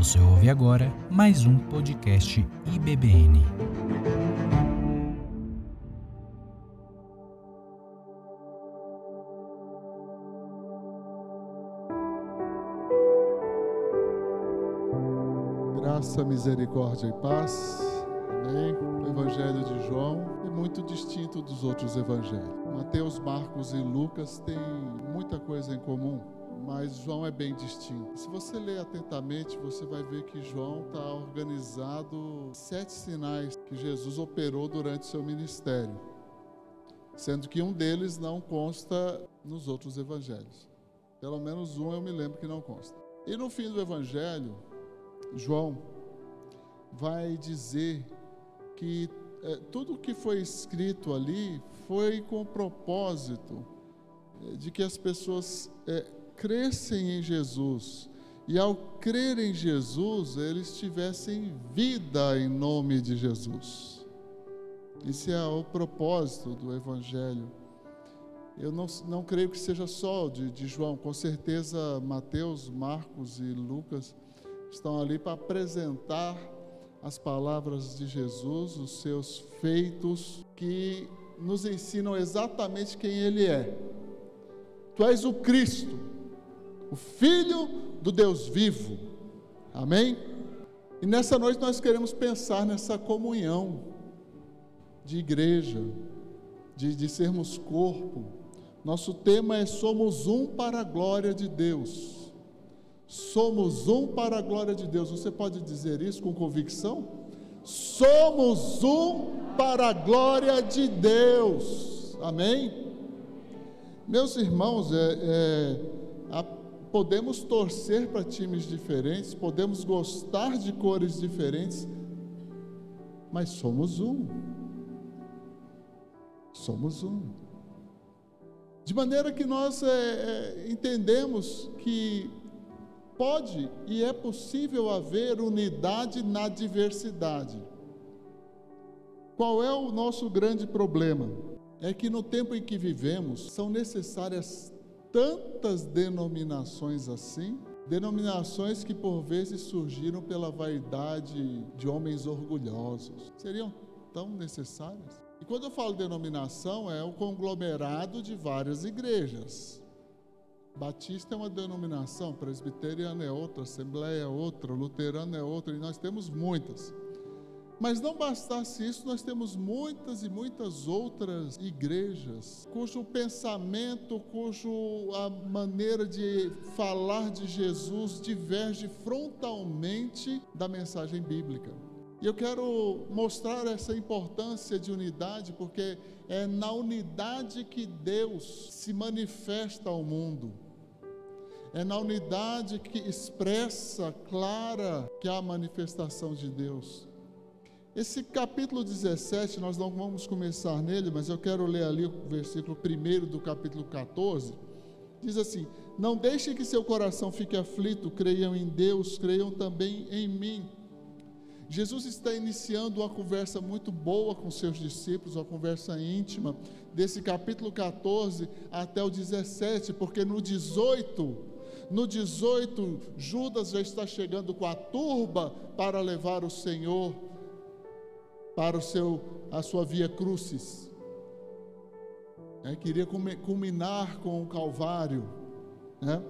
Você ouve agora mais um podcast IBBN. Graça, misericórdia e paz. Amém. O Evangelho de João é muito distinto dos outros evangelhos. Mateus, Marcos e Lucas têm muita coisa em comum mas João é bem distinto. Se você ler atentamente, você vai ver que João está organizado sete sinais que Jesus operou durante seu ministério, sendo que um deles não consta nos outros evangelhos. Pelo menos um eu me lembro que não consta. E no fim do evangelho, João vai dizer que é, tudo que foi escrito ali foi com o propósito é, de que as pessoas é, crescem em Jesus e ao crer em Jesus, eles tivessem vida em nome de Jesus. Esse é o propósito do Evangelho. Eu não, não creio que seja só de, de João, com certeza Mateus, Marcos e Lucas estão ali para apresentar as palavras de Jesus, os seus feitos, que nos ensinam exatamente quem Ele é. Tu és o Cristo, o Filho do Deus vivo. Amém? E nessa noite nós queremos pensar nessa comunhão de igreja, de, de sermos corpo. Nosso tema é Somos um para a glória de Deus. Somos um para a glória de Deus. Você pode dizer isso com convicção? Somos um para a glória de Deus. Amém? Meus irmãos, é, é, a podemos torcer para times diferentes, podemos gostar de cores diferentes, mas somos um. Somos um. De maneira que nós é, é, entendemos que pode e é possível haver unidade na diversidade. Qual é o nosso grande problema? É que no tempo em que vivemos são necessárias tantas denominações assim, denominações que por vezes surgiram pela vaidade de homens orgulhosos. Seriam tão necessárias? E quando eu falo denominação, é o conglomerado de várias igrejas. Batista é uma denominação, presbiteriana é outra, assembleia é outra, luterana é outra, e nós temos muitas. Mas não bastasse isso, nós temos muitas e muitas outras igrejas cujo pensamento, cujo a maneira de falar de Jesus diverge frontalmente da mensagem bíblica. E eu quero mostrar essa importância de unidade, porque é na unidade que Deus se manifesta ao mundo. É na unidade que expressa clara que há a manifestação de Deus. Esse capítulo 17, nós não vamos começar nele, mas eu quero ler ali o versículo 1 do capítulo 14. Diz assim: Não deixem que seu coração fique aflito, creiam em Deus, creiam também em mim. Jesus está iniciando uma conversa muito boa com seus discípulos, uma conversa íntima, desse capítulo 14 até o 17, porque no 18, no 18, Judas já está chegando com a turba para levar o Senhor para o seu, a sua via crucis. É, queria culminar com o Calvário. Né?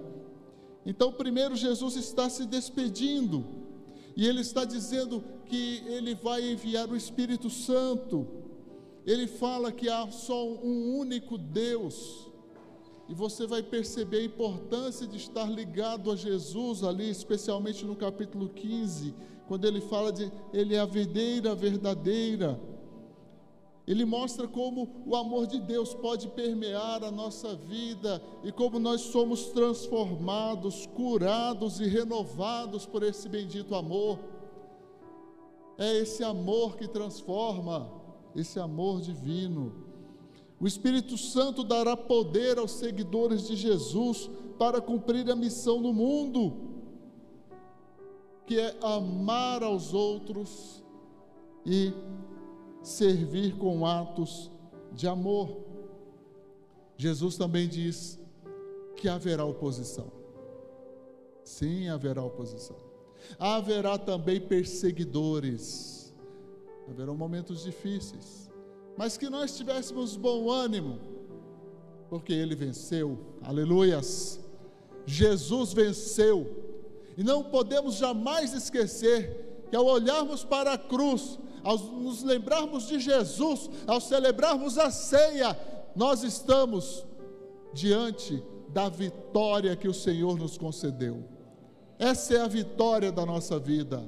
Então, primeiro, Jesus está se despedindo, e Ele está dizendo que Ele vai enviar o Espírito Santo. Ele fala que há só um único Deus, e você vai perceber a importância de estar ligado a Jesus ali, especialmente no capítulo 15, quando ele fala de ele é a videira verdadeira. Ele mostra como o amor de Deus pode permear a nossa vida e como nós somos transformados, curados e renovados por esse bendito amor. É esse amor que transforma, esse amor divino. O Espírito Santo dará poder aos seguidores de Jesus para cumprir a missão no mundo que é amar aos outros e servir com atos de amor. Jesus também diz que haverá oposição. Sim, haverá oposição. Haverá também perseguidores. Haverão momentos difíceis. Mas que nós tivéssemos bom ânimo, porque ele venceu. Aleluias. Jesus venceu. E não podemos jamais esquecer que ao olharmos para a cruz, ao nos lembrarmos de Jesus, ao celebrarmos a ceia, nós estamos diante da vitória que o Senhor nos concedeu. Essa é a vitória da nossa vida.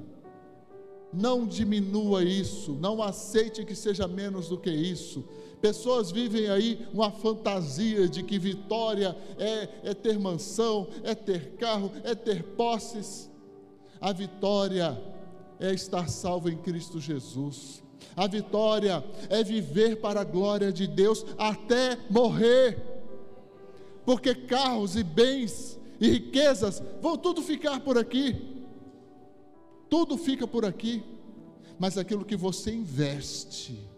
Não diminua isso, não aceite que seja menos do que isso. Pessoas vivem aí uma fantasia de que vitória é, é ter mansão, é ter carro, é ter posses. A vitória é estar salvo em Cristo Jesus. A vitória é viver para a glória de Deus até morrer. Porque carros e bens e riquezas vão tudo ficar por aqui. Tudo fica por aqui. Mas aquilo que você investe,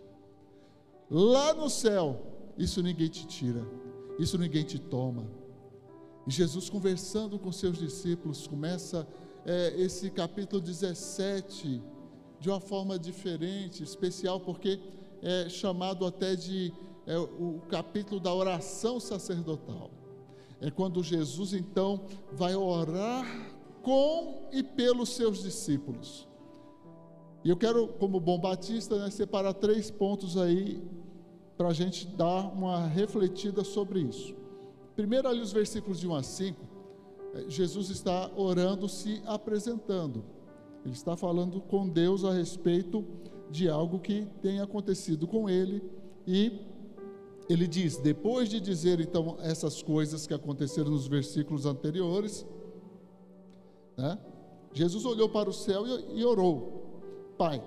lá no céu, isso ninguém te tira, isso ninguém te toma. E Jesus, conversando com seus discípulos, começa é, esse capítulo 17 de uma forma diferente, especial, porque é chamado até de é, o capítulo da oração sacerdotal. É quando Jesus então vai orar com e pelos seus discípulos. E eu quero, como bom batista, né, separar três pontos aí para a gente dar uma refletida sobre isso. Primeiro, ali os versículos de 1 a 5, é, Jesus está orando, se apresentando. Ele está falando com Deus a respeito de algo que tem acontecido com ele e ele diz, depois de dizer então essas coisas que aconteceram nos versículos anteriores, né, Jesus olhou para o céu e, e orou: Pai,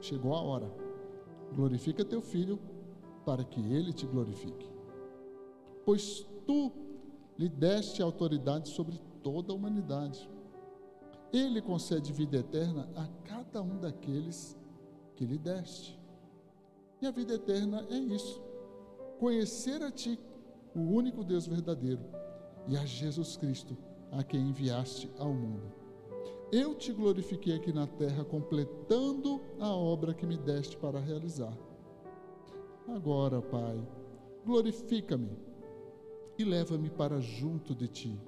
chegou a hora, glorifica teu filho, para que ele te glorifique. Pois tu lhe deste autoridade sobre toda a humanidade. Ele concede vida eterna a cada um daqueles que lhe deste. E a vida eterna é isso: conhecer a Ti, o único Deus verdadeiro, e a Jesus Cristo, a quem enviaste ao mundo. Eu te glorifiquei aqui na terra, completando a obra que me deste para realizar. Agora, Pai, glorifica-me e leva-me para junto de ti,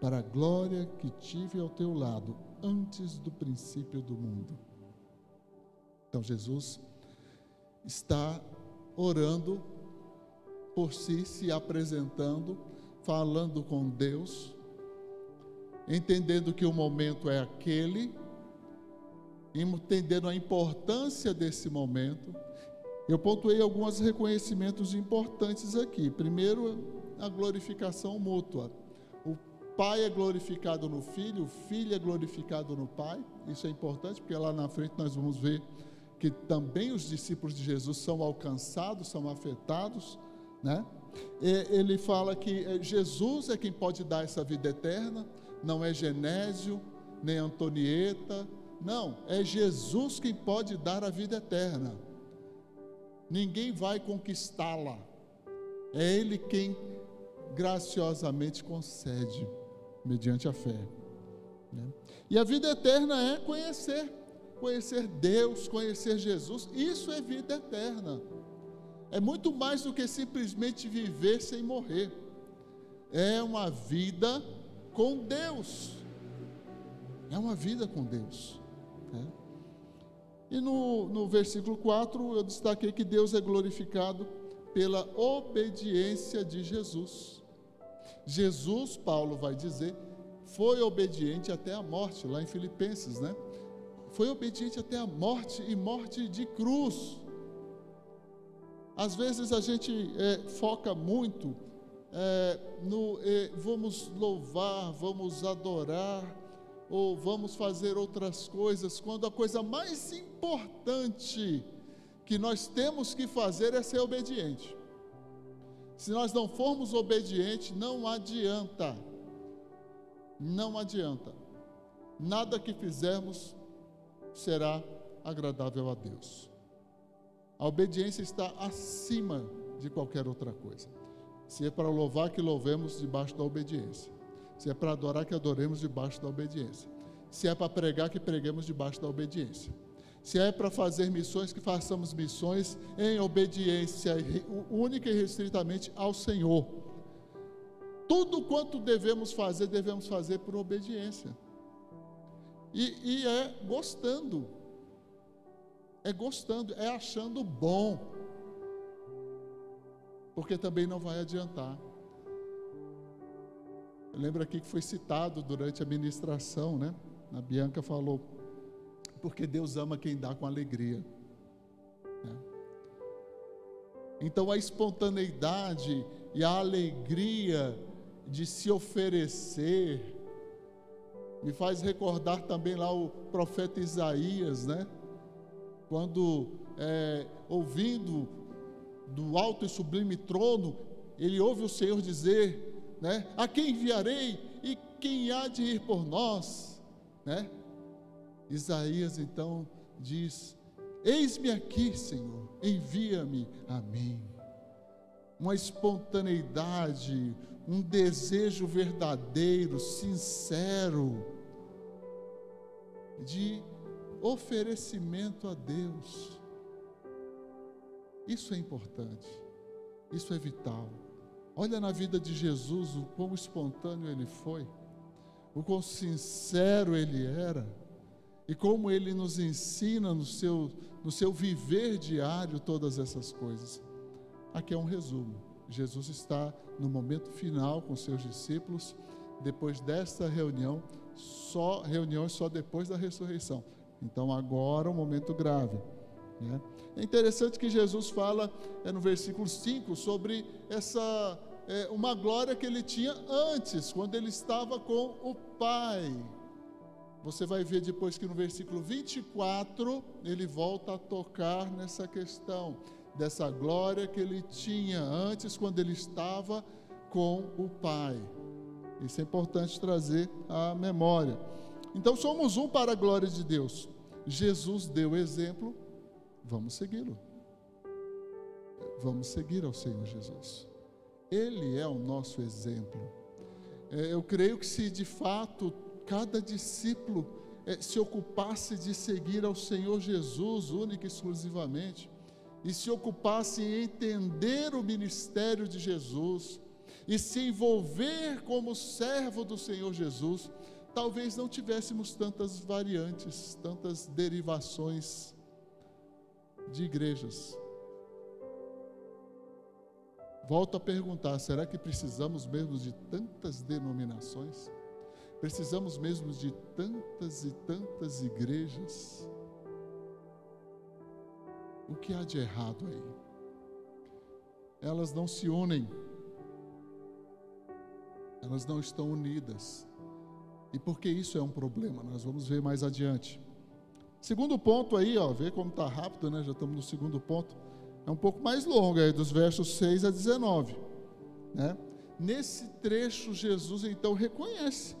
para a glória que tive ao teu lado antes do princípio do mundo. Então, Jesus está orando por si, se apresentando, falando com Deus, entendendo que o momento é aquele, entendendo a importância desse momento. Eu pontuei alguns reconhecimentos importantes aqui. Primeiro, a glorificação mútua. O pai é glorificado no filho, o filho é glorificado no pai. Isso é importante, porque lá na frente nós vamos ver que também os discípulos de Jesus são alcançados, são afetados, né? Ele fala que eh, Jesus é quem pode dar essa vida eterna, não é Genésio, nem Antonieta, não, é Jesus quem pode dar a vida eterna. Ninguém vai conquistá-la, é Ele quem graciosamente concede, mediante a fé. Né? E a vida eterna é conhecer, conhecer Deus, conhecer Jesus, isso é vida eterna. É muito mais do que simplesmente viver sem morrer. É uma vida com Deus. É uma vida com Deus. Né? E no, no versículo 4 eu destaquei que Deus é glorificado pela obediência de Jesus. Jesus, Paulo vai dizer, foi obediente até a morte, lá em Filipenses, né? Foi obediente até a morte e morte de cruz. Às vezes a gente é, foca muito é, no é, vamos louvar, vamos adorar, ou vamos fazer outras coisas, quando a coisa mais importante que nós temos que fazer é ser obediente. Se nós não formos obedientes, não adianta. Não adianta. Nada que fizermos será agradável a Deus. A obediência está acima de qualquer outra coisa. Se é para louvar, que louvemos debaixo da obediência. Se é para adorar, que adoremos debaixo da obediência. Se é para pregar, que preguemos debaixo da obediência. Se é para fazer missões, que façamos missões em obediência única e restritamente ao Senhor. Tudo quanto devemos fazer, devemos fazer por obediência. E, e é gostando. É gostando, é achando bom. Porque também não vai adiantar. Eu lembro aqui que foi citado durante a ministração, né? A Bianca falou, porque Deus ama quem dá com alegria. Né? Então a espontaneidade e a alegria de se oferecer me faz recordar também lá o profeta Isaías, né? Quando é, ouvindo do alto e sublime trono, ele ouve o Senhor dizer, né? A quem enviarei e quem há de ir por nós, né? Isaías então diz: Eis-me aqui, Senhor, envia-me a mim. Uma espontaneidade, um desejo verdadeiro, sincero, de oferecimento a Deus. Isso é importante, isso é vital. Olha na vida de Jesus o quão espontâneo ele foi, o quão sincero ele era e como ele nos ensina no seu, no seu viver diário todas essas coisas. Aqui é um resumo. Jesus está no momento final com seus discípulos, depois desta reunião, só reuniões só depois da ressurreição. Então agora um momento grave. Né? É interessante que Jesus fala é, no versículo 5 sobre essa é, uma glória que ele tinha antes, quando ele estava com o Pai. Você vai ver depois que no versículo 24 ele volta a tocar nessa questão dessa glória que ele tinha antes quando ele estava com o Pai. Isso é importante trazer à memória. Então somos um para a glória de Deus. Jesus deu exemplo, vamos segui-lo. Vamos seguir ao Senhor Jesus. Ele é o nosso exemplo. É, eu creio que se de fato cada discípulo eh, se ocupasse de seguir ao Senhor Jesus única e exclusivamente, e se ocupasse em entender o ministério de Jesus, e se envolver como servo do Senhor Jesus, talvez não tivéssemos tantas variantes, tantas derivações de igrejas. Volto a perguntar: será que precisamos mesmo de tantas denominações? Precisamos mesmo de tantas e tantas igrejas. O que há de errado aí? Elas não se unem, elas não estão unidas. E por que isso é um problema? Nós vamos ver mais adiante. Segundo ponto aí, ó, vê como está rápido, né? Já estamos no segundo ponto. É um pouco mais longo aí, dos versos 6 a 19. Né? Nesse trecho, Jesus então reconhece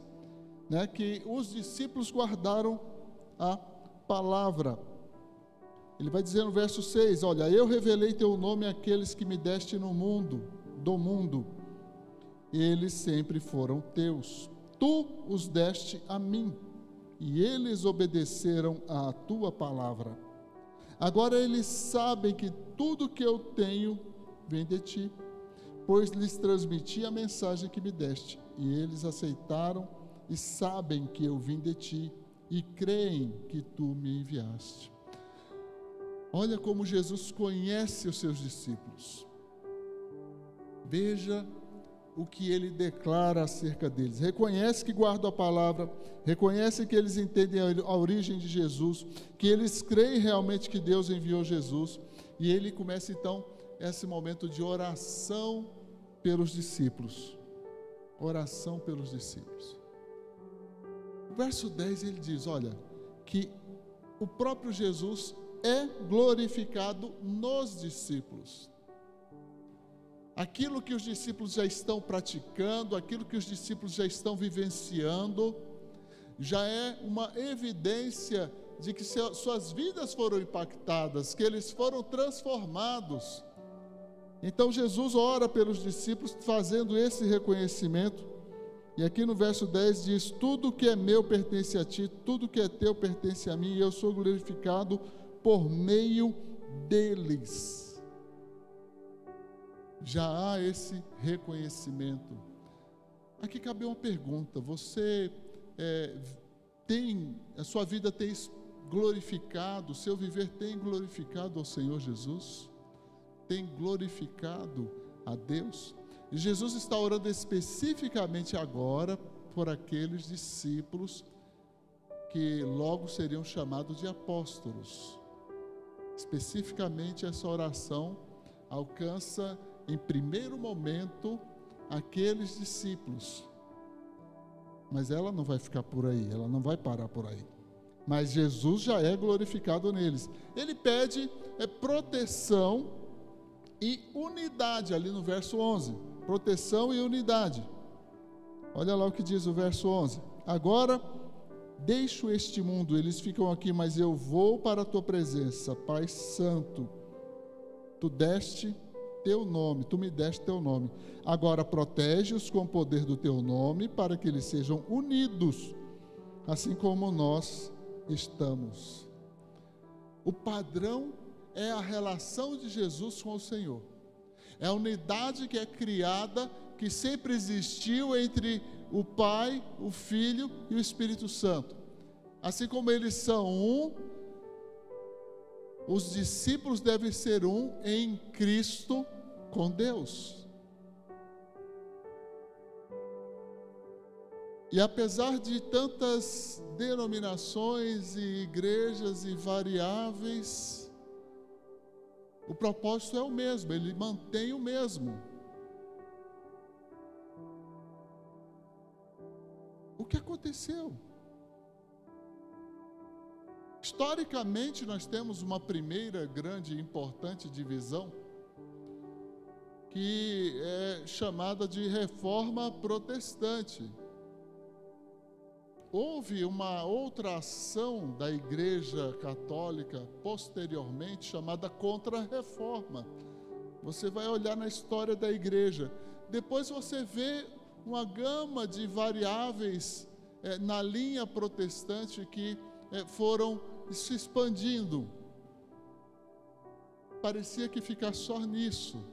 né, que os discípulos guardaram a palavra. Ele vai dizer no verso 6: Olha, eu revelei teu nome àqueles que me deste no mundo, do mundo, eles sempre foram teus. Tu os deste a mim, e eles obedeceram à tua palavra. Agora eles sabem que tudo que eu tenho vem de ti, pois lhes transmiti a mensagem que me deste, e eles aceitaram e sabem que eu vim de ti e creem que tu me enviaste. Olha como Jesus conhece os seus discípulos. Veja o que ele declara acerca deles. Reconhece que guardam a palavra, reconhece que eles entendem a origem de Jesus, que eles creem realmente que Deus enviou Jesus. E ele começa então esse momento de oração pelos discípulos. Oração pelos discípulos verso 10 ele diz: Olha, que o próprio Jesus é glorificado nos discípulos. Aquilo que os discípulos já estão praticando, aquilo que os discípulos já estão vivenciando, já é uma evidência de que suas vidas foram impactadas, que eles foram transformados. Então Jesus ora pelos discípulos, fazendo esse reconhecimento E aqui no verso 10 diz: Tudo que é meu pertence a ti, tudo que é teu pertence a mim, e eu sou glorificado por meio deles. Já há esse reconhecimento. Aqui cabe uma pergunta: você é, tem, a sua vida tem glorificado, o seu viver tem glorificado ao Senhor Jesus? Tem glorificado a Deus? E Jesus está orando especificamente agora por aqueles discípulos que logo seriam chamados de apóstolos. Especificamente essa oração alcança em primeiro momento aqueles discípulos. Mas ela não vai ficar por aí, ela não vai parar por aí. Mas Jesus já é glorificado neles. Ele pede é, proteção e unidade ali no verso 11 proteção e unidade. Olha lá o que diz o verso 11. Agora deixo este mundo, eles ficam aqui, mas eu vou para a tua presença, Pai Santo. Tu deste teu nome, tu me deste teu nome. Agora protege-os com o poder do teu nome, para que eles sejam unidos, assim como nós estamos. O padrão é a relação de Jesus com o Senhor. É a unidade que é criada, que sempre existiu entre o Pai, o Filho e o Espírito Santo. Assim como eles são um, os discípulos devem ser um em Cristo com Deus. E apesar de tantas denominações e igrejas e variáveis, o propósito é o mesmo, ele mantém o mesmo. O que aconteceu? Historicamente, nós temos uma primeira grande e importante divisão, que é chamada de reforma protestante houve uma outra ação da Igreja Católica posteriormente chamada Contra-Reforma. Você vai olhar na história da igreja. Depois você vê uma gama de variáveis é, na linha protestante que é, foram se expandindo. Parecia que ficar só nisso.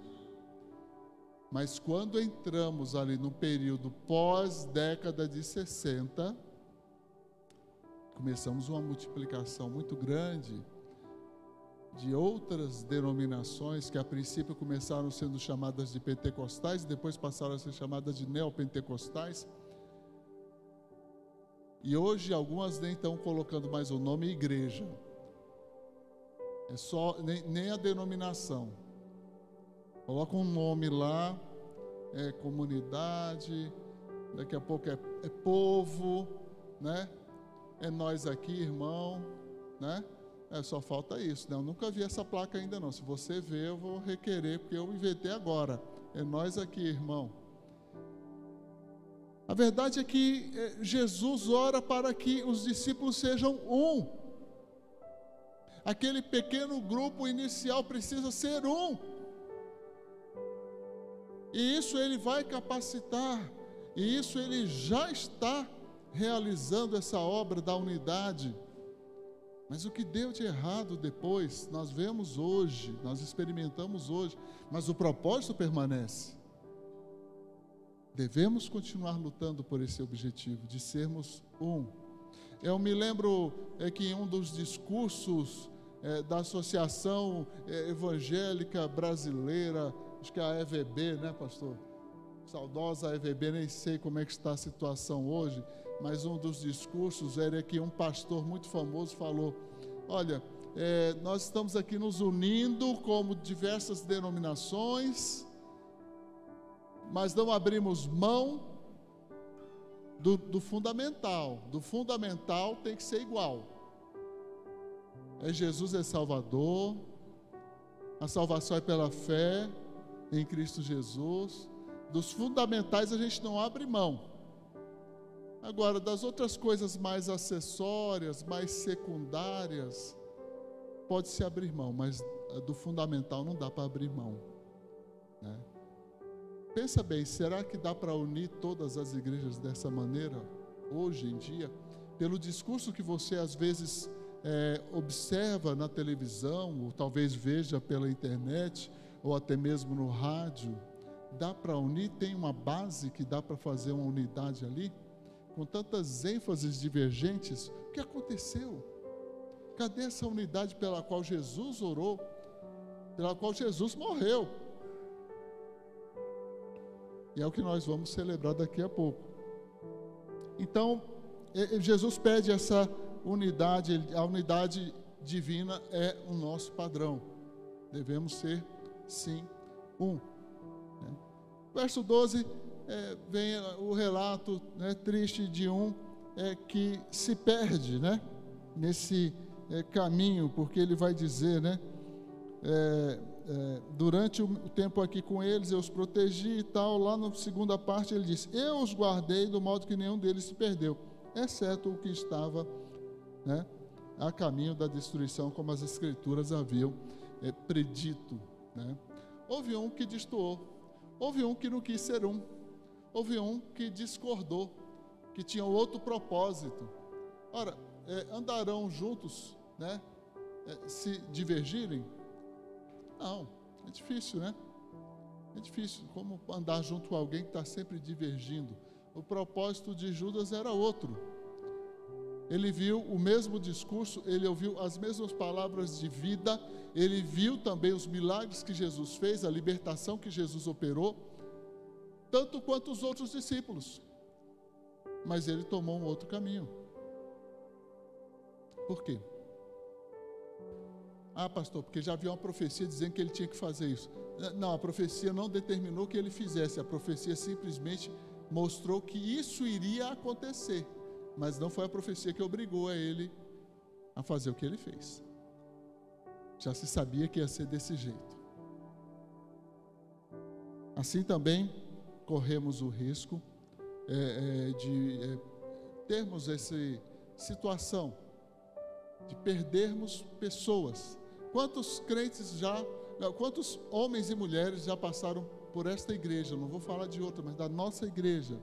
Mas quando entramos ali no período pós-década de 60, começamos uma multiplicação muito grande de outras denominações que a princípio começaram sendo chamadas de pentecostais depois passaram a ser chamadas de neopentecostais. E hoje algumas nem estão colocando mais o nome igreja. É só nem, nem a denominação. Coloca um nome lá, é comunidade, daqui a pouco é, é povo, né? é nós aqui, irmão, né? É, só falta isso, né? Eu nunca vi essa placa ainda não. Se você ver, eu vou requerer, porque eu inventei agora. É nós aqui, irmão. A verdade é que é, Jesus ora para que os discípulos sejam um. Aquele pequeno grupo inicial precisa ser um. E isso ele vai capacitar. E isso ele já está realizando essa obra da unidade. Mas o que deu de errado depois, nós vemos hoje, nós experimentamos hoje, mas o propósito permanece. Devemos continuar lutando por esse objetivo, de sermos um. Eu me lembro é, que em um dos discursos é, da Associação é, Evangélica Brasileira, acho que é a EVB, né, pastor? Saudosa EVB, nem sei como é que está a situação hoje, mas um dos discursos era que um pastor muito famoso falou: Olha, é, nós estamos aqui nos unindo como diversas denominações, mas não abrimos mão do, do fundamental. Do fundamental tem que ser igual. É Jesus é Salvador, a salvação é pela fé em Cristo Jesus. Dos fundamentais a gente não abre mão. Agora, das outras coisas mais acessórias, mais secundárias, pode-se abrir mão, mas do fundamental não dá para abrir mão. Né? Pensa bem, será que dá para unir todas as igrejas dessa maneira hoje em dia? Pelo discurso que você às vezes é, observa na televisão, ou talvez veja pela internet, ou até mesmo no rádio, dá para unir? Tem uma base que dá para fazer uma unidade ali? Com tantas ênfases divergentes, o que aconteceu? Cadê essa unidade pela qual Jesus orou? Pela qual Jesus morreu? E é o que nós vamos celebrar daqui a pouco. Então, Jesus pede essa unidade, a unidade divina é o nosso padrão. Devemos ser, sim, um. Né? Verso 12, é, vem o relato né, triste de um é, que se perde né, nesse é, caminho, porque ele vai dizer, né? É, durante o tempo aqui com eles, eu os protegi e tal. Lá na segunda parte ele diz: Eu os guardei do modo que nenhum deles se perdeu, exceto o que estava né, a caminho da destruição, como as Escrituras haviam é, predito. Né. Houve um que destoou, houve um que não quis ser um, houve um que discordou, que tinha outro propósito. Ora, é, andarão juntos, né, é, se divergirem? Não, é difícil, né? É difícil. Como andar junto com alguém que está sempre divergindo? O propósito de Judas era outro. Ele viu o mesmo discurso, ele ouviu as mesmas palavras de vida, ele viu também os milagres que Jesus fez, a libertação que Jesus operou, tanto quanto os outros discípulos. Mas ele tomou um outro caminho. Por quê? Ah, pastor, porque já havia uma profecia dizendo que ele tinha que fazer isso. Não, a profecia não determinou que ele fizesse, a profecia simplesmente mostrou que isso iria acontecer, mas não foi a profecia que obrigou a ele a fazer o que ele fez. Já se sabia que ia ser desse jeito. Assim também corremos o risco é, é, de é, termos essa situação de perdermos pessoas Quantos crentes já, quantos homens e mulheres já passaram por esta igreja? Não vou falar de outra, mas da nossa igreja.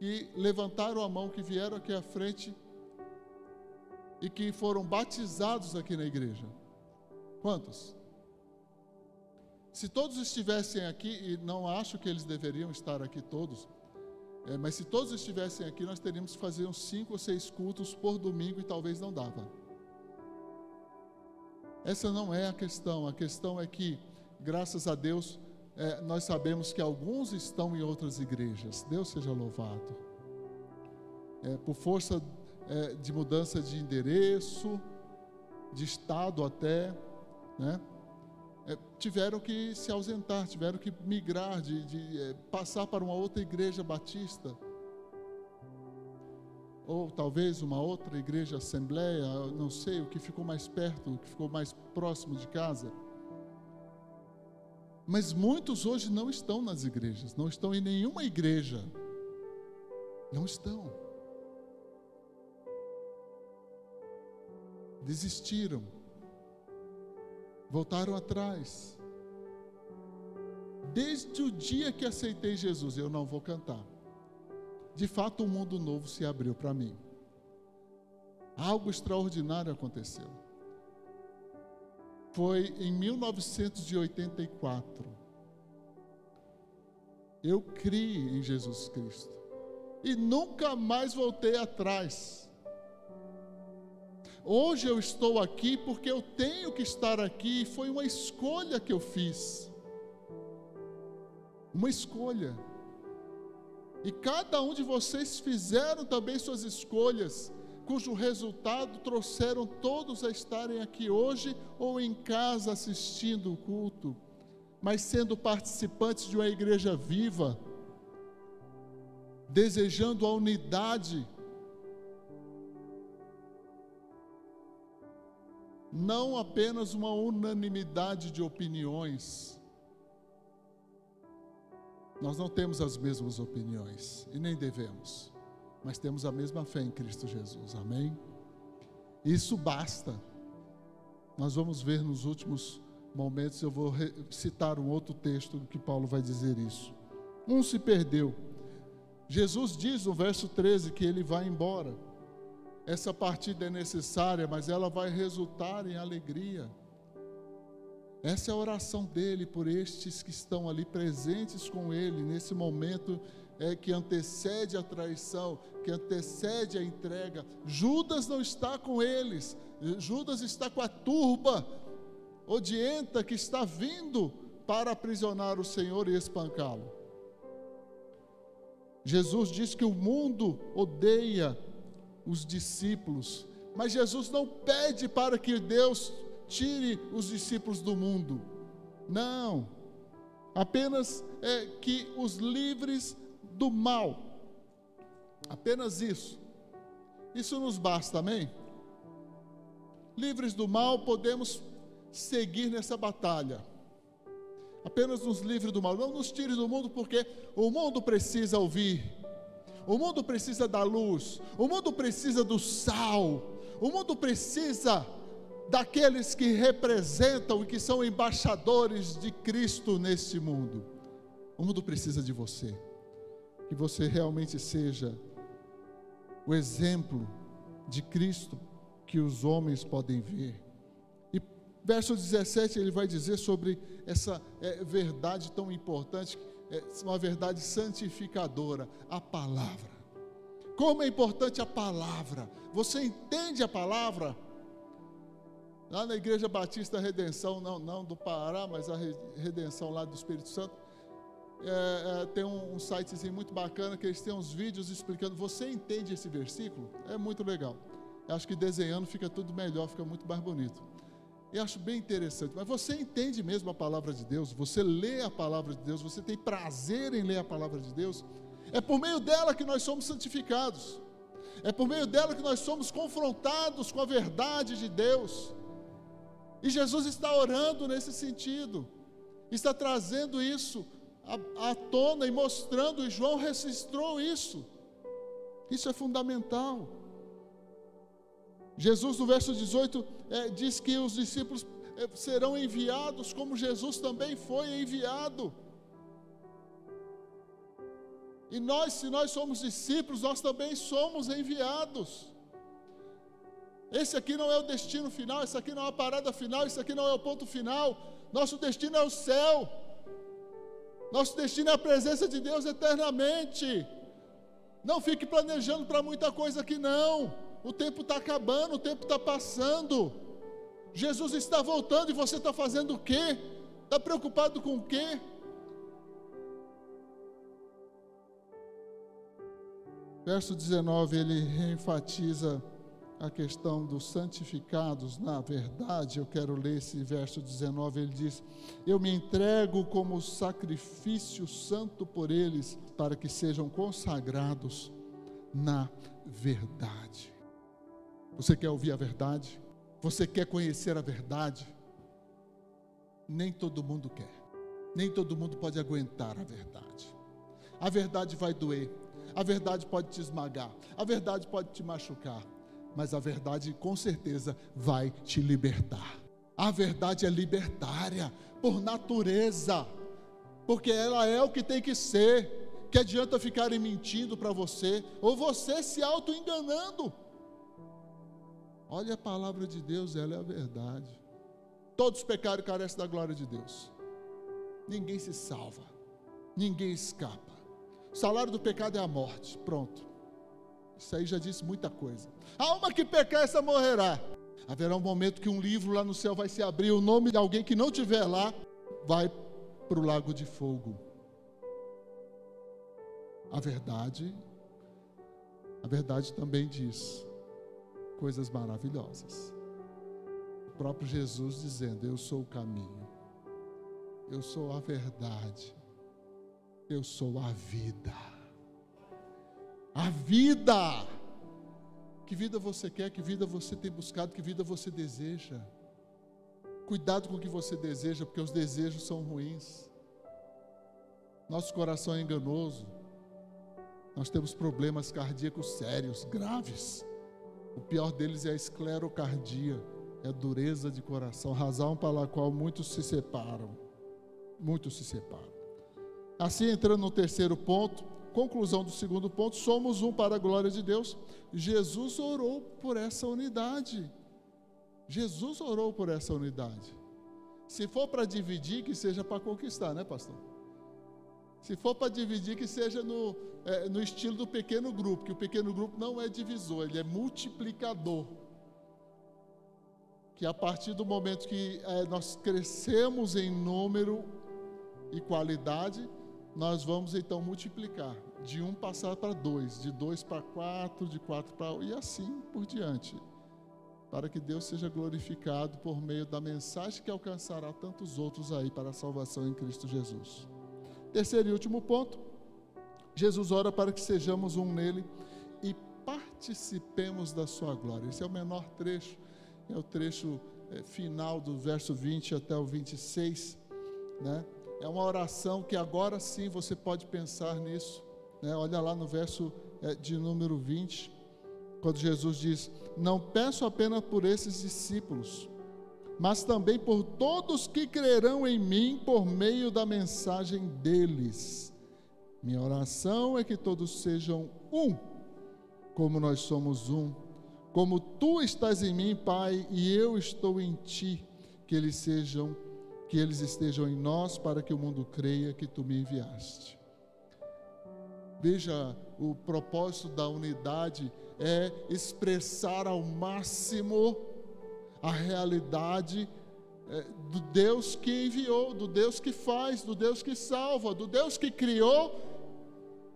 E levantaram a mão, que vieram aqui à frente e que foram batizados aqui na igreja. Quantos? Se todos estivessem aqui, e não acho que eles deveriam estar aqui todos, é, mas se todos estivessem aqui, nós teríamos que fazer uns cinco ou seis cultos por domingo e talvez não dava. Essa não é a questão. A questão é que, graças a Deus, é, nós sabemos que alguns estão em outras igrejas. Deus seja louvado. É, por força é, de mudança de endereço, de estado até, né? É, tiveram que se ausentar, tiveram que migrar, de, de é, passar para uma outra igreja batista. Ou talvez uma outra igreja assembleia, não sei, o que ficou mais perto, o que ficou mais próximo de casa. Mas muitos hoje não estão nas igrejas, não estão em nenhuma igreja. Não estão. Desistiram voltaram atrás. Desde o dia que aceitei Jesus, eu não vou cantar. De fato, um mundo novo se abriu para mim. Algo extraordinário aconteceu. Foi em 1984. Eu criei em Jesus Cristo e nunca mais voltei atrás. Hoje eu estou aqui porque eu tenho que estar aqui, foi uma escolha que eu fiz. Uma escolha. E cada um de vocês fizeram também suas escolhas, cujo resultado trouxeram todos a estarem aqui hoje ou em casa assistindo o culto, mas sendo participantes de uma igreja viva, desejando a unidade não apenas uma unanimidade de opiniões. Nós não temos as mesmas opiniões e nem devemos, mas temos a mesma fé em Cristo Jesus, amém? Isso basta. Nós vamos ver nos últimos momentos eu vou citar um outro texto que Paulo vai dizer isso. Um se perdeu. Jesus diz no verso 13 que ele vai embora. Essa partida é necessária, mas ela vai resultar em alegria. Essa é a oração dele por estes que estão ali presentes com ele nesse momento é, que antecede a traição, que antecede a entrega. Judas não está com eles, Judas está com a turba odienta que está vindo para aprisionar o Senhor e espancá-lo. Jesus diz que o mundo odeia os discípulos, mas Jesus não pede para que Deus tire os discípulos do mundo. Não. Apenas é que os livres do mal. Apenas isso. Isso nos basta, amém? Livres do mal, podemos seguir nessa batalha. Apenas nos livre do mal, não nos tire do mundo, porque o mundo precisa ouvir, o mundo precisa da luz, o mundo precisa do sal, o mundo precisa daqueles que representam e que são embaixadores de Cristo neste mundo. O mundo precisa de você, que você realmente seja o exemplo de Cristo que os homens podem ver. E verso 17 ele vai dizer sobre essa é, verdade tão importante, é, uma verdade santificadora, a palavra. Como é importante a palavra. Você entende a palavra? Lá na Igreja Batista Redenção, não, não do Pará, mas a Redenção lá do Espírito Santo, é, é, tem um, um sitezinho muito bacana que eles têm uns vídeos explicando. Você entende esse versículo? É muito legal. Acho que desenhando fica tudo melhor, fica muito mais bonito. Eu acho bem interessante. Mas você entende mesmo a palavra de Deus? Você lê a palavra de Deus? Você tem prazer em ler a palavra de Deus? É por meio dela que nós somos santificados. É por meio dela que nós somos confrontados com a verdade de Deus. E Jesus está orando nesse sentido, está trazendo isso à, à tona e mostrando, e João registrou isso. Isso é fundamental. Jesus, no verso 18, é, diz que os discípulos é, serão enviados, como Jesus também foi enviado. E nós, se nós somos discípulos, nós também somos enviados. Esse aqui não é o destino final, esse aqui não é a parada final, esse aqui não é o ponto final. Nosso destino é o céu. Nosso destino é a presença de Deus eternamente. Não fique planejando para muita coisa aqui, não. O tempo está acabando, o tempo está passando. Jesus está voltando e você está fazendo o quê? Está preocupado com o quê? Verso 19, ele enfatiza a questão dos santificados na verdade, eu quero ler esse verso 19, ele diz: Eu me entrego como sacrifício santo por eles, para que sejam consagrados na verdade. Você quer ouvir a verdade? Você quer conhecer a verdade? Nem todo mundo quer, nem todo mundo pode aguentar a verdade. A verdade vai doer, a verdade pode te esmagar, a verdade pode te machucar mas a verdade com certeza vai te libertar. A verdade é libertária por natureza, porque ela é o que tem que ser. Que adianta ficarem mentindo para você, ou você se auto-enganando. Olha a palavra de Deus, ela é a verdade. Todos pecaram e carecem da glória de Deus. Ninguém se salva, ninguém escapa. O salário do pecado é a morte. Pronto. Isso aí já disse muita coisa. A alma que pecar, essa morrerá. Haverá um momento que um livro lá no céu vai se abrir, o nome de alguém que não tiver lá vai para o lago de fogo. A verdade, a verdade também diz coisas maravilhosas. O próprio Jesus dizendo: Eu sou o caminho, eu sou a verdade, eu sou a vida a vida. Que vida você quer? Que vida você tem buscado? Que vida você deseja? Cuidado com o que você deseja, porque os desejos são ruins. Nosso coração é enganoso. Nós temos problemas cardíacos sérios, graves. O pior deles é a esclerocardia. é dureza de coração, razão pela qual muitos se separam. Muitos se separam. Assim, entrando no terceiro ponto, conclusão do segundo ponto, somos um para a glória de Deus. Jesus orou por essa unidade. Jesus orou por essa unidade. Se for para dividir, que seja para conquistar, né, pastor? Se for para dividir, que seja no, é, no estilo do pequeno grupo, que o pequeno grupo não é divisor, ele é multiplicador. Que a partir do momento que é, nós crescemos em número e qualidade, nós vamos então multiplicar. De um passar para dois, de dois para quatro, de quatro para. e assim por diante. Para que Deus seja glorificado por meio da mensagem que alcançará tantos outros aí para a salvação em Cristo Jesus. Terceiro e último ponto. Jesus ora para que sejamos um nele e participemos da sua glória. Esse é o menor trecho, é o trecho é, final do verso 20 até o 26, né? É uma oração que agora sim você pode pensar nisso. Né? Olha lá no verso é, de número 20, quando Jesus diz: Não peço apenas por esses discípulos, mas também por todos que crerão em mim por meio da mensagem deles. Minha oração é que todos sejam um, como nós somos um. Como tu estás em mim, Pai, e eu estou em ti, que eles sejam que eles estejam em nós para que o mundo creia que tu me enviaste. Veja, o propósito da unidade é expressar ao máximo a realidade é, do Deus que enviou, do Deus que faz, do Deus que salva, do Deus que criou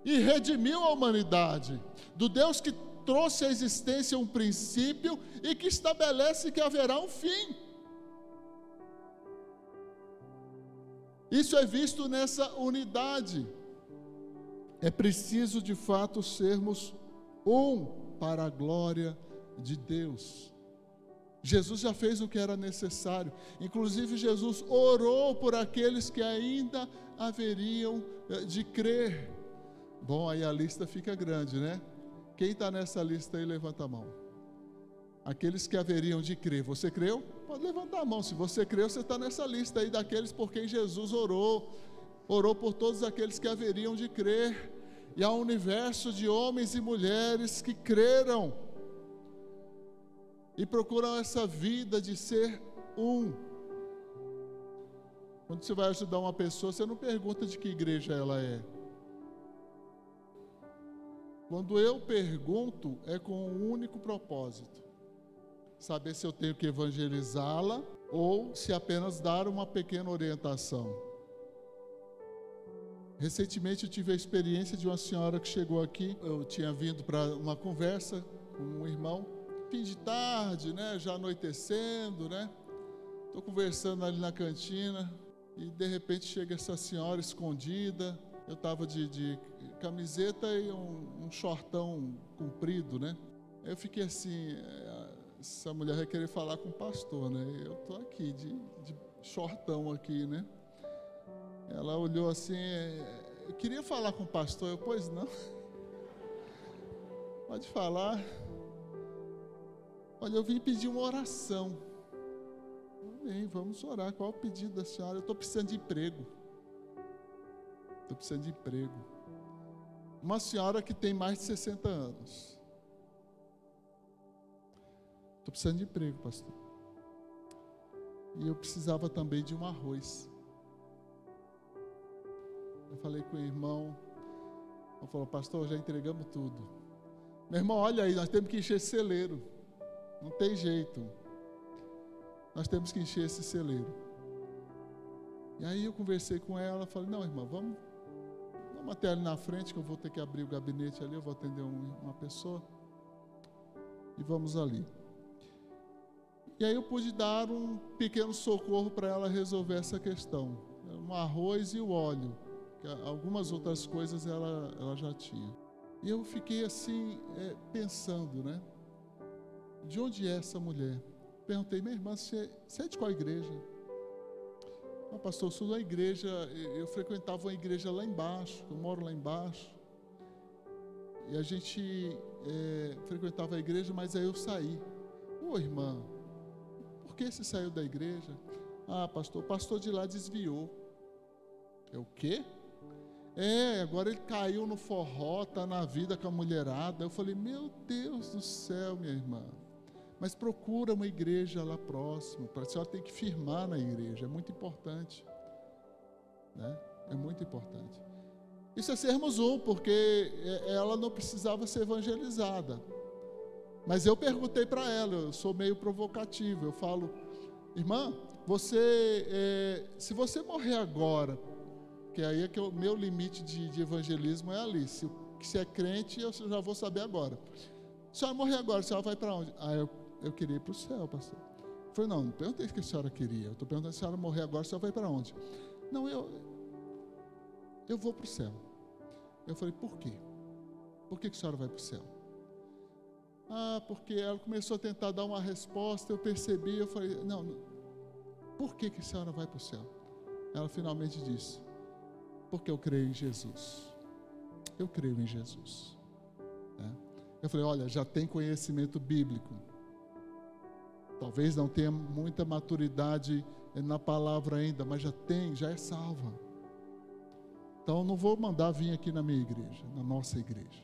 e redimiu a humanidade, do Deus que trouxe à existência um princípio e que estabelece que haverá um fim. Isso é visto nessa unidade. É preciso de fato sermos um para a glória de Deus. Jesus já fez o que era necessário. Inclusive, Jesus orou por aqueles que ainda haveriam eh, de crer. Bom, aí a lista fica grande, né? Quem está nessa lista aí, levanta a mão. Aqueles que haveriam de crer. Você creu? Pode levantar a mão. Se você creu, você está nessa lista aí daqueles por quem Jesus orou. Orou por todos aqueles que haveriam de crer. E há um universo de homens e mulheres que creram e procuram essa vida de ser um. Quando você vai ajudar uma pessoa, você não pergunta de que igreja ela é. Quando eu pergunto, é com um único propósito: saber se eu tenho que evangelizá-la ou se apenas dar uma pequena orientação. Recentemente eu tive a experiência de uma senhora que chegou aqui, eu tinha vindo para uma conversa com um irmão, fim de tarde, né, já anoitecendo, né? Estou conversando ali na cantina e de repente chega essa senhora escondida. Eu estava de, de, camiseta e um, um shortão comprido, né? Eu fiquei assim, é, essa mulher vai querer falar com o pastor, né? Eu tô aqui de, de shortão aqui, né? Ela olhou assim, é, eu queria falar com o pastor, eu, pois não. Pode falar. Olha, eu vim pedir uma oração. Bem, vamos orar. Qual é o pedido da senhora? Eu estou precisando de emprego. Estou precisando de emprego. Uma senhora que tem mais de 60 anos. Estou precisando de emprego, pastor. E eu precisava também de um arroz. Eu falei com o irmão. Ele falou, pastor, já entregamos tudo. Meu irmão, olha aí, nós temos que encher esse celeiro. Não tem jeito. Nós temos que encher esse celeiro. E aí eu conversei com ela, falei, não, irmã, vamos, vamos até ali na frente, que eu vou ter que abrir o gabinete ali, eu vou atender um, uma pessoa. E vamos ali. E aí eu pude dar um pequeno socorro para ela resolver essa questão. Um arroz e o óleo. algumas outras coisas ela, ela já tinha. E eu fiquei assim, é, pensando, né? De onde é essa mulher? Perguntei, minha irmã, você, você é de qual igreja? Ah, pastor, eu sou da igreja, eu frequentava uma igreja lá embaixo, eu moro lá embaixo. E a gente é, frequentava a igreja, mas aí eu saí. Ô irmã, por que você saiu da igreja? Ah, pastor, o pastor de lá desviou. É o quê? É, agora ele caiu no forró, tá na vida com a mulherada. Eu falei, meu Deus do céu, minha irmã. Mas procura uma igreja lá próximo. A senhora tem que firmar na igreja, é muito importante. Né? É muito importante. Isso é sermos um, porque é, ela não precisava ser evangelizada. Mas eu perguntei para ela, eu sou meio provocativo, eu falo, irmã, você, é, se você morrer agora, que aí é que o meu limite de, de evangelismo é ali, se, se é crente, eu já vou saber agora. Se a senhora morrer agora, a senhora vai para onde? Ah, eu, eu queria ir para o céu, pastor. Falei, não, não perguntei o que a senhora queria, eu estou perguntando se a senhora morrer agora, a senhora vai para onde? Não, eu, eu vou para o céu. Eu falei, por quê? Por que a senhora vai para o céu? Ah, porque ela começou a tentar dar uma resposta, eu percebi, eu falei, não, por que, que a senhora vai para o céu? Ela finalmente disse, porque eu creio em Jesus. Eu creio em Jesus. É. Eu falei, olha, já tem conhecimento bíblico. Talvez não tenha muita maturidade na palavra ainda, mas já tem, já é salva. Então não vou mandar vir aqui na minha igreja, na nossa igreja.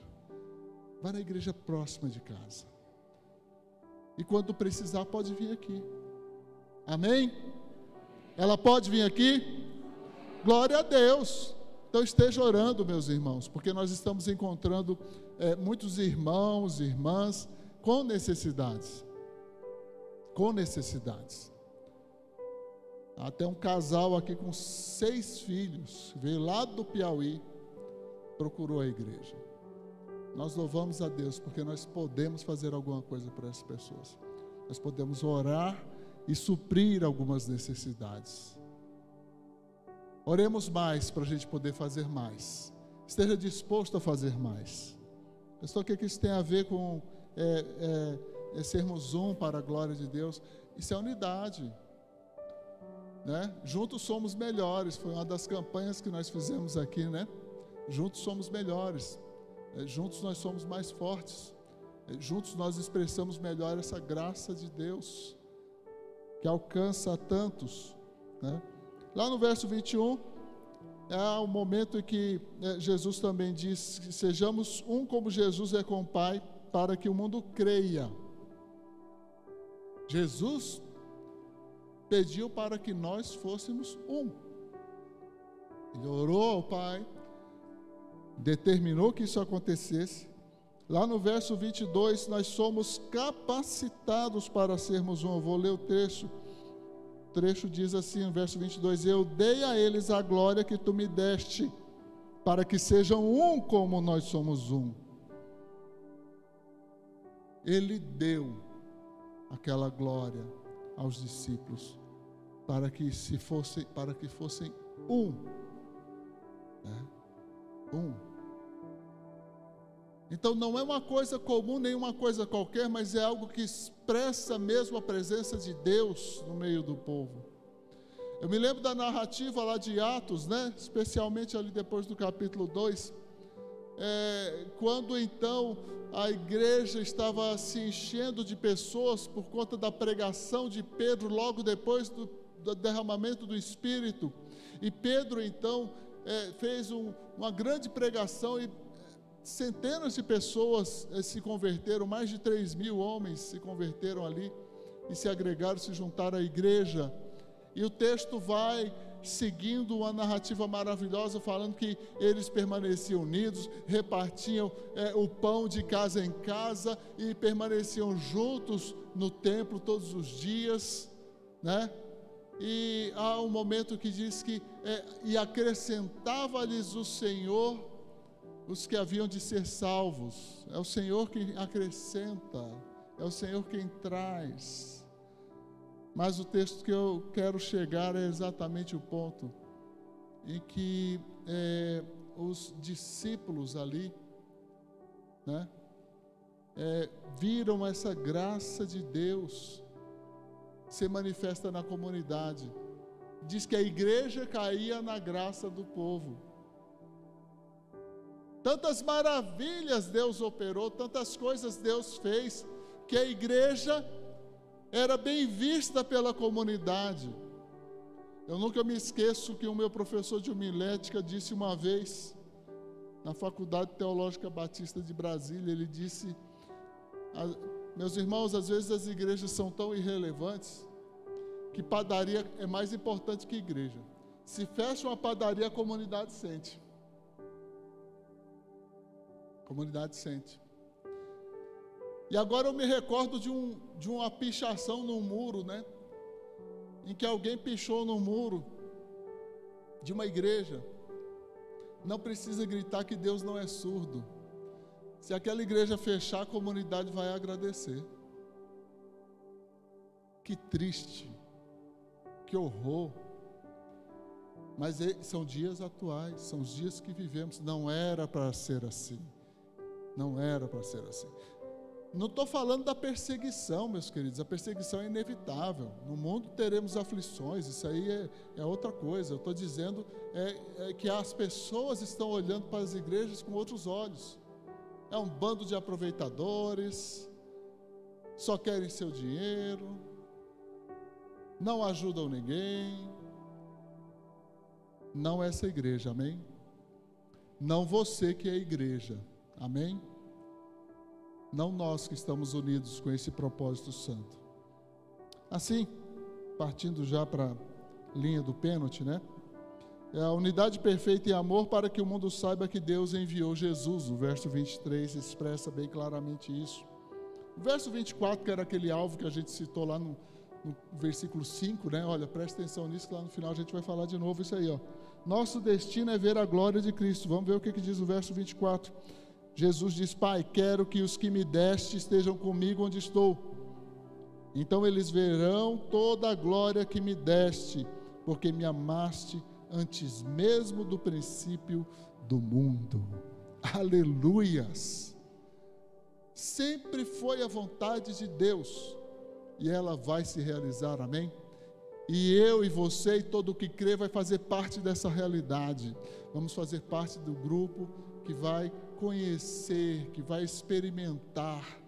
Vai na igreja próxima de casa. E quando precisar, pode vir aqui. Amém? Ela pode vir aqui? Glória a Deus. Então esteja orando, meus irmãos, porque nós estamos encontrando é, muitos irmãos irmãs com necessidades. Com necessidades. Até um casal aqui com seis filhos, veio lá do Piauí, procurou a igreja. Nós louvamos a Deus porque nós podemos fazer alguma coisa para essas pessoas. Nós podemos orar e suprir algumas necessidades. Oremos mais para a gente poder fazer mais. Esteja disposto a fazer mais. Pessoal, o que isso tem a ver com é, é, é sermos um para a glória de Deus? Isso é unidade. Né? Juntos somos melhores. Foi uma das campanhas que nós fizemos aqui, né? Juntos somos melhores. É, juntos nós somos mais fortes. É, juntos nós expressamos melhor essa graça de Deus que alcança a tantos. Né? Lá no verso 21, é o momento em que é, Jesus também diz que sejamos um como Jesus é com o Pai, para que o mundo creia. Jesus pediu para que nós fôssemos um. Ele orou ao Pai, determinou que isso acontecesse. Lá no verso 22, nós somos capacitados para sermos um. Eu vou ler o trecho. O trecho diz assim, no verso 22: Eu dei a eles a glória que tu me deste, para que sejam um como nós somos um. Ele deu aquela glória aos discípulos para que se fossem para que fossem um, né? um. Então não é uma coisa comum, nem uma coisa qualquer, mas é algo que expressa mesmo a presença de Deus no meio do povo. Eu me lembro da narrativa lá de Atos, né? especialmente ali depois do capítulo 2, é, quando então a igreja estava se enchendo de pessoas por conta da pregação de Pedro, logo depois do, do derramamento do Espírito, e Pedro então é, fez um, uma grande pregação e centenas de pessoas eh, se converteram, mais de 3 mil homens se converteram ali e se agregaram, se juntaram à igreja. E o texto vai seguindo uma narrativa maravilhosa, falando que eles permaneciam unidos, repartiam é, o pão de casa em casa e permaneciam juntos no templo todos os dias, né? E há um momento que diz que é, e acrescentava-lhes o Senhor os que haviam de ser salvos. É o Senhor quem acrescenta, é o Senhor quem traz. Mas o texto que eu quero chegar é exatamente o ponto em que é, os discípulos ali, né, é, viram essa graça de Deus se manifesta na comunidade. Diz que a igreja caía na graça do povo. Tantas maravilhas Deus operou, tantas coisas Deus fez, que a igreja era bem vista pela comunidade. Eu nunca me esqueço que o meu professor de homilética disse uma vez, na Faculdade Teológica Batista de Brasília, ele disse: Meus irmãos, às vezes as igrejas são tão irrelevantes que padaria é mais importante que igreja. Se fecha uma padaria, a comunidade sente. A comunidade sente. E agora eu me recordo de, um, de uma pichação no muro, né? em que alguém pichou no muro de uma igreja, não precisa gritar que Deus não é surdo. Se aquela igreja fechar, a comunidade vai agradecer. Que triste, que horror. Mas são dias atuais, são os dias que vivemos. Não era para ser assim. Não era para ser assim. Não estou falando da perseguição, meus queridos, a perseguição é inevitável. No mundo teremos aflições, isso aí é, é outra coisa. Eu estou dizendo é, é que as pessoas estão olhando para as igrejas com outros olhos. É um bando de aproveitadores, só querem seu dinheiro, não ajudam ninguém. Não essa igreja, amém? Não você que é igreja, amém? Não nós que estamos unidos com esse propósito santo. Assim, partindo já para a linha do pênalti, né? É a unidade perfeita em amor para que o mundo saiba que Deus enviou Jesus. O verso 23 expressa bem claramente isso. O verso 24, que era aquele alvo que a gente citou lá no, no versículo 5, né? Olha, presta atenção nisso, que lá no final a gente vai falar de novo isso aí, ó. Nosso destino é ver a glória de Cristo. Vamos ver o que, que diz o verso 24. Jesus diz: Pai, quero que os que me deste estejam comigo onde estou. Então eles verão toda a glória que me deste, porque me amaste antes mesmo do princípio do mundo. Aleluias! Sempre foi a vontade de Deus e ela vai se realizar, amém? E eu e você e todo o que crê vai fazer parte dessa realidade. Vamos fazer parte do grupo que vai conhecer, que vai experimentar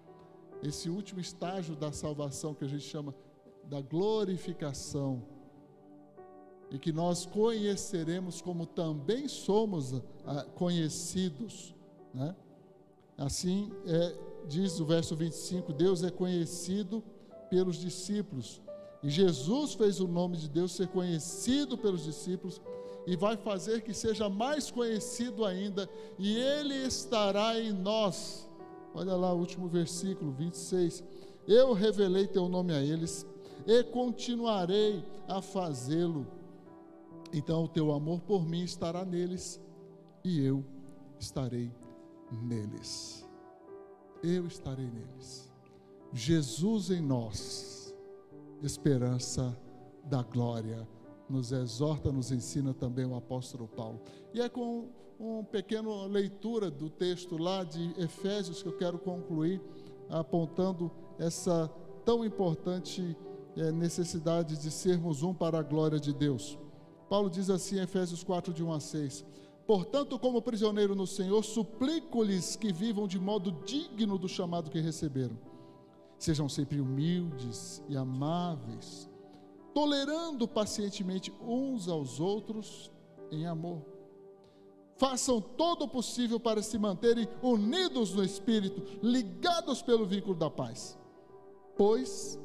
esse último estágio da salvação que a gente chama da glorificação. E que nós conheceremos como também somos ah, conhecidos, né? Assim é, diz o verso 25: Deus é conhecido pelos discípulos. E Jesus fez o nome de Deus ser conhecido pelos discípulos e vai fazer que seja mais conhecido ainda, e Ele estará em nós. Olha lá o último versículo, 26. Eu revelei teu nome a eles, e continuarei a fazê-lo. Então o teu amor por mim estará neles, e eu estarei neles. Eu estarei neles. Jesus em nós, esperança da glória nos exorta, nos ensina também o apóstolo Paulo. E é com uma pequena leitura do texto lá de Efésios que eu quero concluir, apontando essa tão importante é, necessidade de sermos um para a glória de Deus. Paulo diz assim em Efésios 4, de 1 a 6. Portanto, como prisioneiro no Senhor, suplico-lhes que vivam de modo digno do chamado que receberam. Sejam sempre humildes e amáveis tolerando pacientemente uns aos outros em amor. Façam todo o possível para se manterem unidos no espírito, ligados pelo vínculo da paz, pois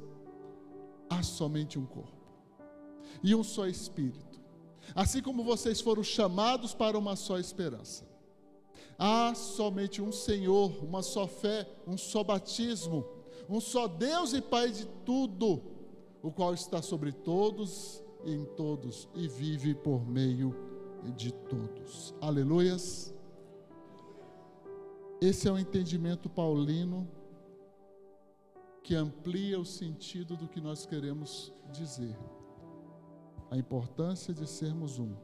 há somente um corpo e um só espírito, assim como vocês foram chamados para uma só esperança. Há somente um Senhor, uma só fé, um só batismo, um só Deus e Pai de tudo o qual está sobre todos e em todos e vive por meio de todos. Aleluias. Esse é o entendimento paulino que amplia o sentido do que nós queremos dizer. A importância de sermos um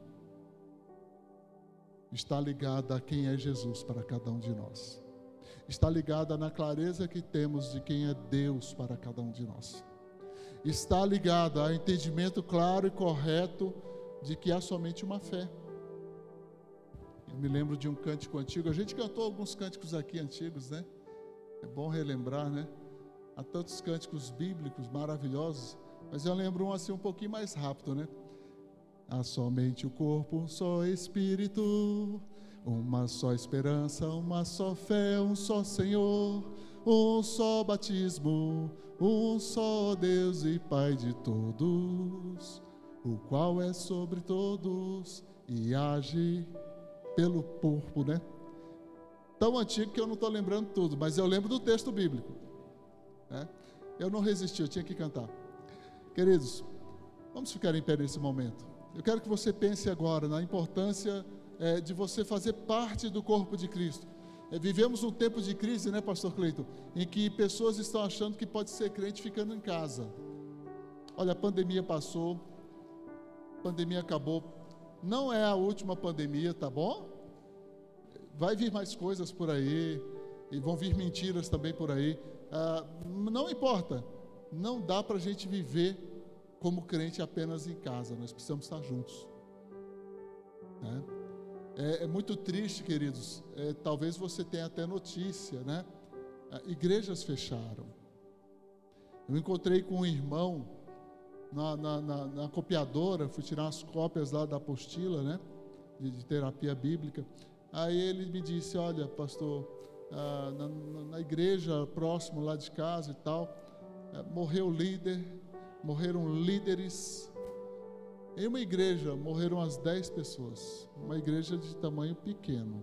está ligada a quem é Jesus para cada um de nós. Está ligada na clareza que temos de quem é Deus para cada um de nós está ligada ao entendimento claro e correto de que há somente uma fé. Eu me lembro de um cântico antigo, a gente cantou alguns cânticos aqui antigos, né? É bom relembrar, né? há tantos cânticos bíblicos maravilhosos, mas eu lembro um assim um pouquinho mais rápido, né? Há somente o corpo, um só espírito, uma só esperança, uma só fé, um só Senhor, um só batismo, um só Deus e Pai de todos, o qual é sobre todos e age pelo corpo, né? Tão antigo que eu não estou lembrando tudo, mas eu lembro do texto bíblico. Né? Eu não resisti, eu tinha que cantar. Queridos, vamos ficar em pé nesse momento. Eu quero que você pense agora na importância é, de você fazer parte do corpo de Cristo. É, vivemos um tempo de crise, né, Pastor Cleiton, em que pessoas estão achando que pode ser crente ficando em casa. Olha, a pandemia passou, a pandemia acabou. Não é a última pandemia, tá bom? Vai vir mais coisas por aí, e vão vir mentiras também por aí. Ah, não importa, não dá para a gente viver como crente apenas em casa, nós precisamos estar juntos. Né? É, é, muito triste, queridos, é, talvez você tenha até notícia, né? Ah, igrejas fecharam. Eu encontrei com um irmão na, na, na, na copiadora, fui tirar as cópias lá da apostila, né? De, de terapia bíblica. Aí ele me disse: Olha, pastor, ah, na, na, igreja próximo lá de casa e tal, ah, morreu líder, morreram líderes. Em uma igreja morreram as dez pessoas, uma igreja de tamanho pequeno.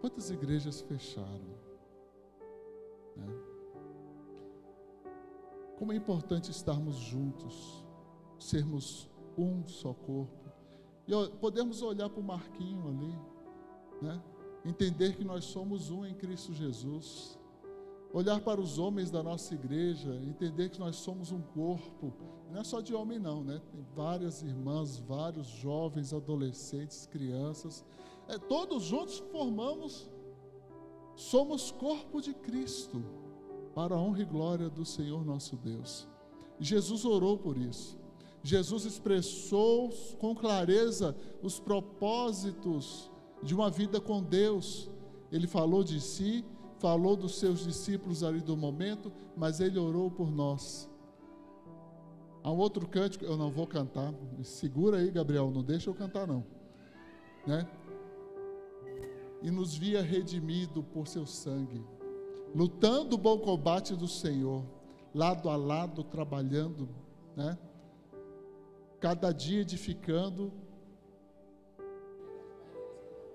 Quantas igrejas fecharam? Né? Como é importante estarmos juntos, sermos um só corpo. E podemos olhar para o Marquinho ali, né? entender que nós somos um em Cristo Jesus olhar para os homens da nossa igreja, entender que nós somos um corpo, não é só de homem não, né? Tem várias irmãs, vários jovens, adolescentes, crianças, é, todos juntos formamos, somos corpo de Cristo, para a honra e glória do Senhor nosso Deus. Jesus orou por isso. Jesus expressou com clareza os propósitos de uma vida com Deus. Ele falou de si falou dos seus discípulos ali do momento, mas ele orou por nós. Há um outro cântico, eu não vou cantar. Segura aí, Gabriel, não deixa eu cantar não. Né? E nos via redimido por seu sangue, lutando o bom combate do Senhor, lado a lado trabalhando, né? Cada dia edificando,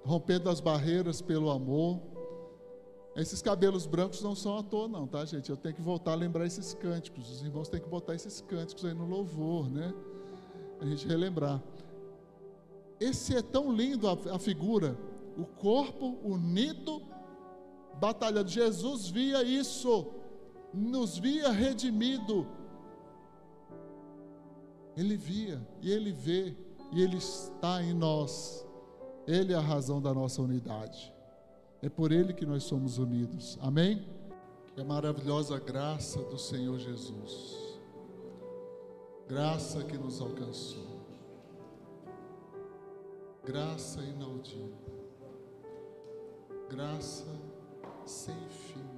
rompendo as barreiras pelo amor esses cabelos brancos não são à toa, não, tá, gente? Eu tenho que voltar a lembrar esses cânticos. Os irmãos têm que botar esses cânticos aí no louvor, né? A gente relembrar. Esse é tão lindo a, a figura, o corpo unido, batalhando. Jesus via isso, nos via redimido. Ele via, e ele vê, e ele está em nós. Ele é a razão da nossa unidade. É por Ele que nós somos unidos. Amém? Que a maravilhosa graça do Senhor Jesus, graça que nos alcançou, graça inaudível, graça sem fim,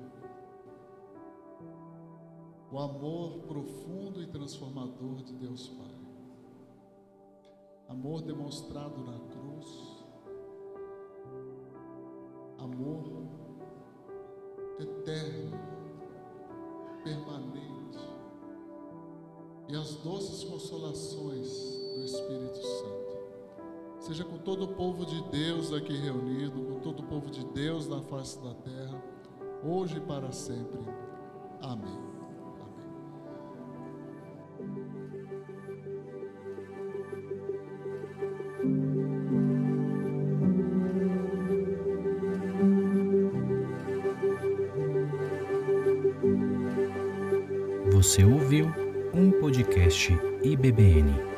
o amor profundo e transformador de Deus Pai, amor demonstrado na cruz amor eterno, permanente e as doces consolações do Espírito Santo. Seja com todo o povo de Deus aqui reunido, com todo o povo de Deus na face da terra, hoje e para sempre. Amém. Você ouviu um podcast IBBN.